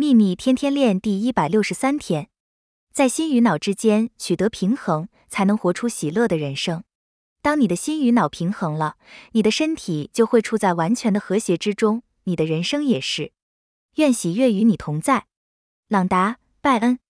秘密天天练第一百六十三天在心与脑之间取得平衡才能活出喜乐的人生。当你的心与脑平衡了你的身体就会处在完全的和谐之中你的人生也是。愿喜悦与你同在。朗达拜恩。